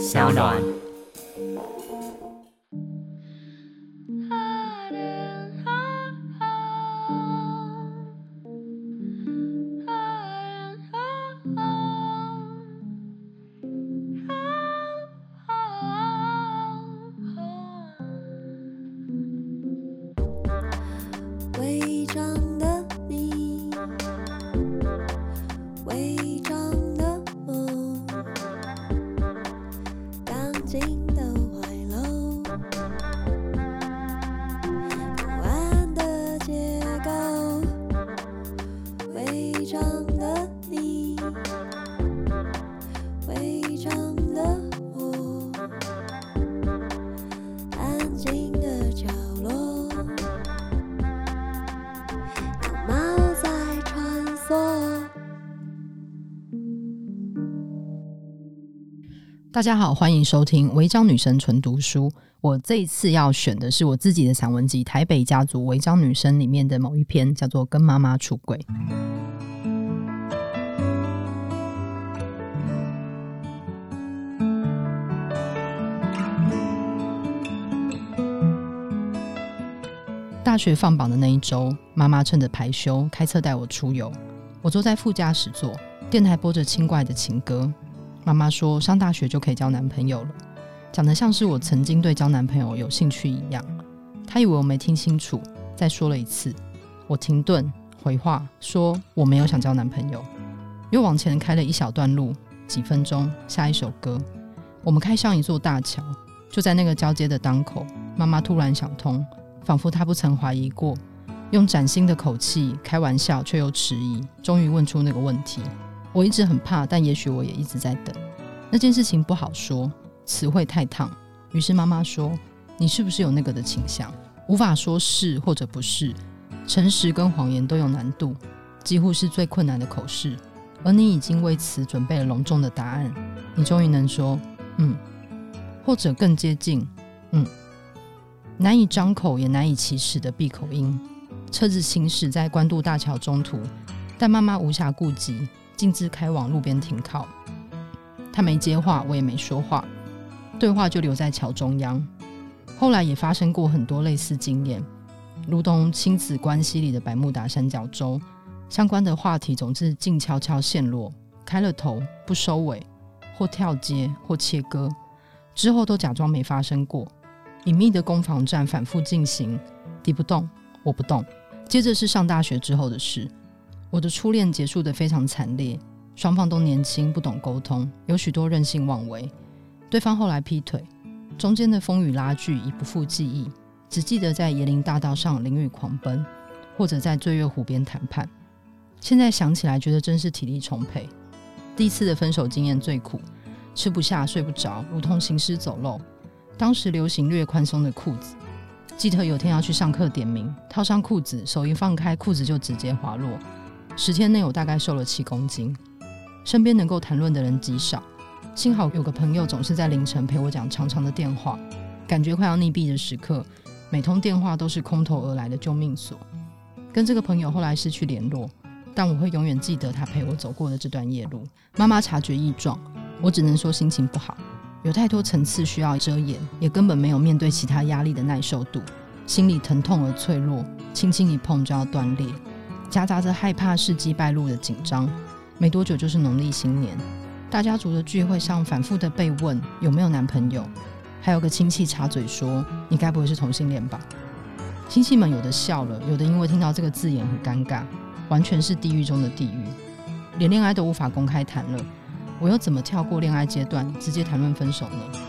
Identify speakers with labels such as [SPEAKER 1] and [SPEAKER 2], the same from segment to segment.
[SPEAKER 1] 小暖。伪装的你，伪。
[SPEAKER 2] 大家好，欢迎收听《违章女生纯读书》。我这一次要选的是我自己的散文集《台北家族违章女生》里面的某一篇，叫做《跟妈妈出轨》。大学放榜的那一周，妈妈趁着排休开车带我出游。我坐在副驾驶座，电台播着轻快的情歌。妈妈说：“上大学就可以交男朋友了，讲得像是我曾经对交男朋友有兴趣一样。”她以为我没听清楚，再说了一次。我停顿回话说：“我没有想交男朋友。”又往前开了一小段路，几分钟，下一首歌。我们开上一座大桥，就在那个交接的当口，妈妈突然想通，仿佛她不曾怀疑过，用崭新的口气开玩笑，却又迟疑，终于问出那个问题。我一直很怕，但也许我也一直在等。那件事情不好说，词汇太烫。于是妈妈说：“你是不是有那个的倾向？无法说是或者不是。诚实跟谎言都有难度，几乎是最困难的口试。而你已经为此准备了隆重的答案。你终于能说‘嗯’，或者更接近‘嗯’。难以张口也难以启齿的闭口音。车子行驶在关渡大桥中途，但妈妈无暇顾及。”径自开往路边停靠，他没接话，我也没说话，对话就留在桥中央。后来也发生过很多类似经验，如同亲子关系里的百慕达三角洲，相关的话题总是静悄悄陷落，开了头不收尾，或跳接或切割，之后都假装没发生过。隐秘的攻防战反复进行，敌不动，我不动。接着是上大学之后的事。我的初恋结束得非常惨烈，双方都年轻，不懂沟通，有许多任性妄为。对方后来劈腿，中间的风雨拉锯已不复记忆，只记得在椰林大道上淋雨狂奔，或者在醉月湖边谈判。现在想起来，觉得真是体力充沛。第一次的分手经验最苦，吃不下，睡不着，如同行尸走肉。当时流行略宽松的裤子，记得有天要去上课点名，套上裤子，手一放开，裤子就直接滑落。十天内，我大概瘦了七公斤。身边能够谈论的人极少，幸好有个朋友总是在凌晨陪我讲长长的电话。感觉快要溺毙的时刻，每通电话都是空投而来的救命索。跟这个朋友后来失去联络，但我会永远记得他陪我走过的这段夜路。妈妈察觉异状，我只能说心情不好，有太多层次需要遮掩，也根本没有面对其他压力的耐受度。心里疼痛而脆弱，轻轻一碰就要断裂。夹杂着害怕事迹败露的紧张，没多久就是农历新年，大家族的聚会上反复的被问有没有男朋友，还有个亲戚插嘴说：“你该不会是同性恋吧？”亲戚们有的笑了，有的因为听到这个字眼很尴尬，完全是地狱中的地狱，连恋爱都无法公开谈了，我又怎么跳过恋爱阶段，直接谈论分手呢？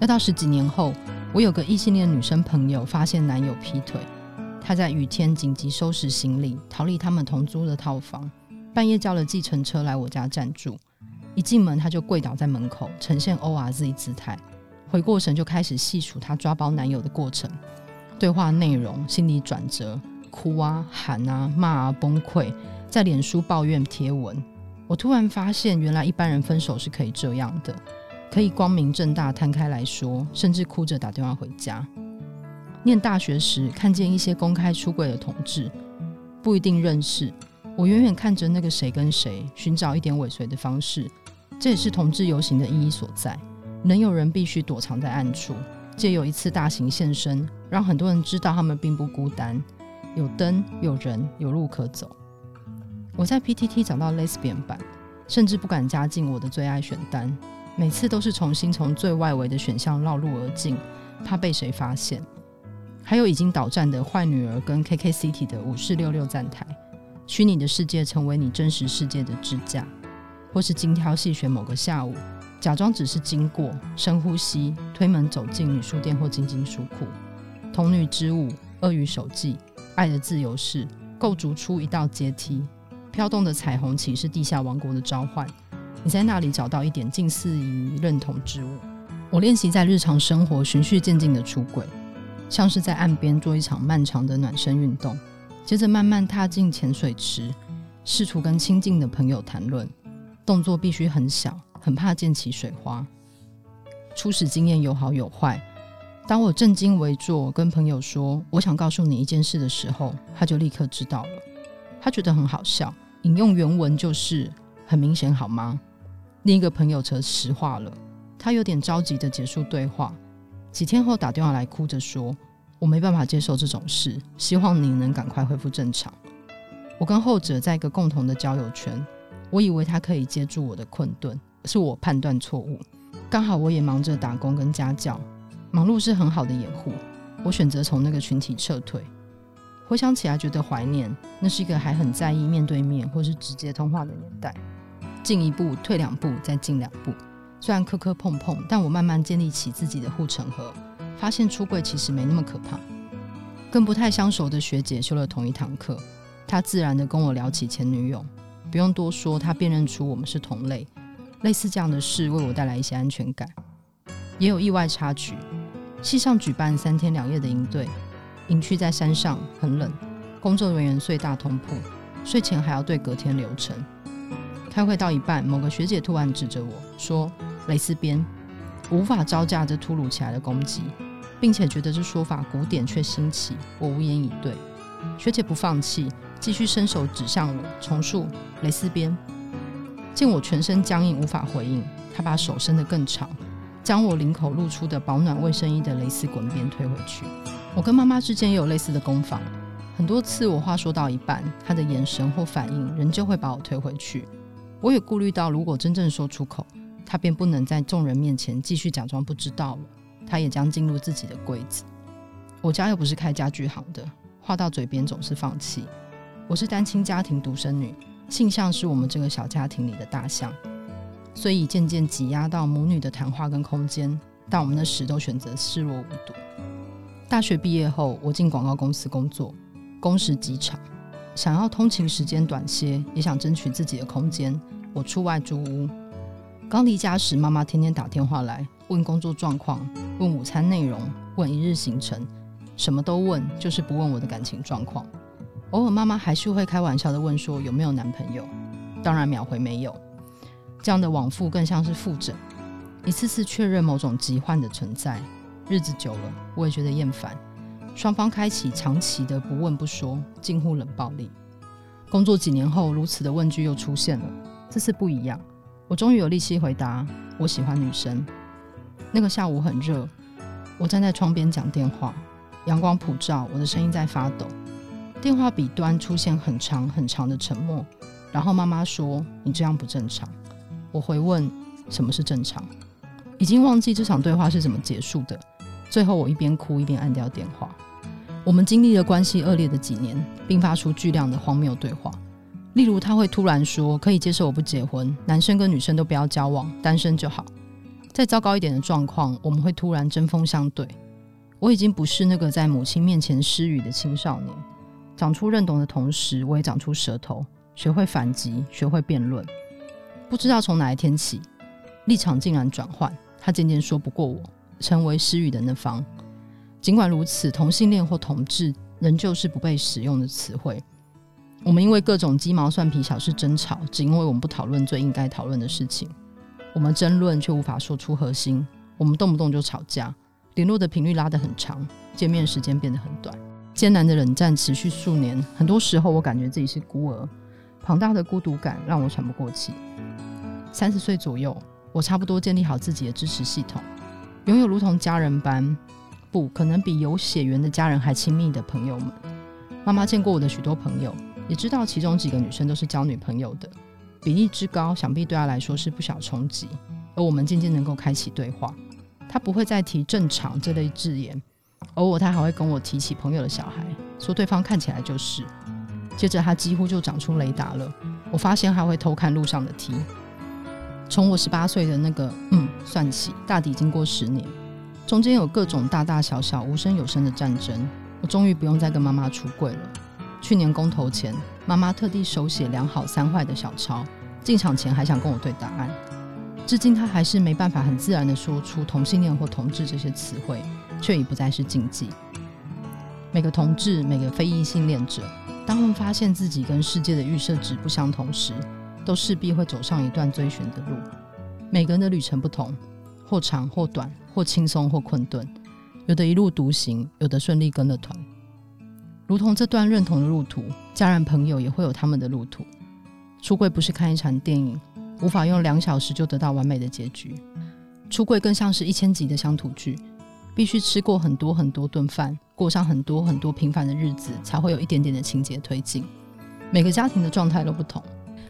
[SPEAKER 2] 要到十几年后，我有个异性恋女生朋友发现男友劈腿。他在雨天紧急收拾行李，逃离他们同租的套房。半夜叫了计程车来我家暂住。一进门他就跪倒在门口，呈现 O R Z 姿态。回过神就开始细数他抓包男友的过程，对话内容、心理转折、哭啊、喊啊、骂啊、崩溃，在脸书抱怨贴文。我突然发现，原来一般人分手是可以这样的，可以光明正大摊开来说，甚至哭着打电话回家。念大学时，看见一些公开出柜的同志，不一定认识。我远远看着那个谁跟谁，寻找一点尾随的方式，这也是同志游行的意义所在。能有人必须躲藏在暗处，借由一次大型现身，让很多人知道他们并不孤单，有灯，有人，有路可走。我在 PTT 找到 Lesbian 版，甚至不敢加进我的最爱选单，每次都是重新从最外围的选项绕路而进，怕被谁发现。还有已经倒站的坏女儿跟 KKCity 的五四六六站台，虚拟的世界成为你真实世界的支架，或是精挑细选某个下午，假装只是经过，深呼吸，推门走进女书店或晶晶书库，童女之舞，鳄鱼手记，爱的自由式，构筑出一道阶梯，飘动的彩虹旗是地下王国的召唤，你在那里找到一点近似于认同之物。我练习在日常生活循序渐进的出轨。像是在岸边做一场漫长的暖身运动，接着慢慢踏进浅水池，试图跟亲近的朋友谈论，动作必须很小，很怕溅起水花。初始经验有好有坏。当我正襟危坐跟朋友说我想告诉你一件事的时候，他就立刻知道了。他觉得很好笑，引用原文就是很明显好吗？另一个朋友则石化了，他有点着急的结束对话。几天后打电话来，哭着说：“我没办法接受这种事，希望你能赶快恢复正常。”我跟后者在一个共同的交友圈，我以为他可以接住我的困顿，是我判断错误。刚好我也忙着打工跟家教，忙碌是很好的掩护。我选择从那个群体撤退。回想起来觉得怀念，那是一个还很在意面对面或是直接通话的年代。进一步，退两步，再进两步。虽然磕磕碰碰，但我慢慢建立起自己的护城河，发现出柜其实没那么可怕。跟不太相熟的学姐修了同一堂课，她自然地跟我聊起前女友，不用多说，她辨认出我们是同类。类似这样的事为我带来一些安全感，也有意外插曲。系上举办三天两夜的营队，营区在山上，很冷，工作人员睡大通铺，睡前还要对隔天流程。开会到一半，某个学姐突然指着我说。蕾丝边，无法招架这突如其来的攻击，并且觉得这说法古典却新奇，我无言以对。学姐不放弃，继续伸手指向我，重述蕾丝边。见我全身僵硬，无法回应，她把手伸得更长，将我领口露出的保暖卫生衣的蕾丝滚边推回去。我跟妈妈之间也有类似的攻防，很多次我话说到一半，她的眼神或反应仍旧会把我推回去。我也顾虑到，如果真正说出口。他便不能在众人面前继续假装不知道了，他也将进入自己的柜子。我家又不是开家具行的，话到嘴边总是放弃。我是单亲家庭独生女，性向是我们这个小家庭里的大象，所以渐渐挤压到母女的谈话跟空间。但我们那时都选择视若无睹。大学毕业后，我进广告公司工作，工时极长，想要通勤时间短些，也想争取自己的空间。我出外租屋。刚离家时，妈妈天天打电话来问工作状况，问午餐内容，问一日行程，什么都问，就是不问我的感情状况。偶尔妈妈还是会开玩笑的问说有没有男朋友，当然秒回没有。这样的往复更像是复诊，一次次确认某种疾患的存在。日子久了，我也觉得厌烦，双方开启长期的不问不说，近乎冷暴力。工作几年后，如此的问句又出现了，这次不一样。我终于有力气回答：“我喜欢女生。”那个下午很热，我站在窗边讲电话，阳光普照，我的声音在发抖。电话笔端出现很长很长的沉默，然后妈妈说：“你这样不正常。”我回问：“什么是正常？”已经忘记这场对话是怎么结束的。最后，我一边哭一边按掉电话。我们经历了关系恶劣的几年，并发出巨量的荒谬对话。例如，他会突然说：“可以接受我不结婚，男生跟女生都不要交往，单身就好。”再糟糕一点的状况，我们会突然针锋相对。我已经不是那个在母亲面前失语的青少年，长出认同的同时，我也长出舌头，学会反击，学会辩论。不知道从哪一天起，立场竟然转换，他渐渐说不过我，成为失语的那方。尽管如此，同性恋或同志仍旧是不被使用的词汇。我们因为各种鸡毛蒜皮小事争吵，只因为我们不讨论最应该讨论的事情。我们争论却无法说出核心。我们动不动就吵架，联络的频率拉得很长，见面时间变得很短。艰难的冷战持续数年，很多时候我感觉自己是孤儿，庞大的孤独感让我喘不过气。三十岁左右，我差不多建立好自己的支持系统，拥有如同家人般，不可能比有血缘的家人还亲密的朋友们。妈妈见过我的许多朋友，也知道其中几个女生都是交女朋友的，比例之高，想必对她来说是不小冲击。而我们渐渐能够开启对话，她不会再提“正常”这类字眼，偶尔她还会跟我提起朋友的小孩，说对方看起来就是。接着她几乎就长出雷达了，我发现她会偷看路上的 T。从我十八岁的那个嗯算起，大抵经过十年，中间有各种大大小小、无声有声的战争。我终于不用再跟妈妈出柜了。去年公投前，妈妈特地手写两好三坏的小抄，进场前还想跟我对答案。至今，她还是没办法很自然的说出同性恋或同志这些词汇，却已不再是禁忌。每个同志，每个非异性恋者，当他们发现自己跟世界的预设值不相同时，都势必会走上一段追寻的路，每个人的旅程不同，或长或短，或轻松或困顿，有的一路独行，有的顺利跟了团。如同这段认同的路途，家人朋友也会有他们的路途。出柜不是看一场电影，无法用两小时就得到完美的结局。出柜更像是一千集的乡土剧，必须吃过很多很多顿饭，过上很多很多平凡的日子，才会有一点点的情节推进。每个家庭的状态都不同。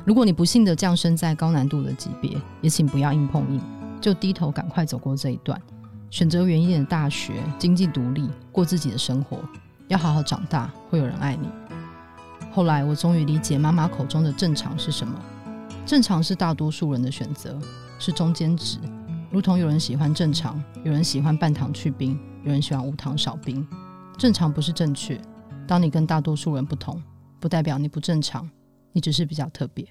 [SPEAKER 2] 如果你不幸的降生在高难度的级别，也请不要硬碰硬，就低头赶快走过这一段，选择远一点的大学，经济独立，过自己的生活，要好好长大，会有人爱你。后来我终于理解妈妈口中的正常是什么，正常是大多数人的选择，是中间值，如同有人喜欢正常，有人喜欢半糖去冰，有人喜欢无糖少冰。正常不是正确，当你跟大多数人不同，不代表你不正常。你只是比较特别。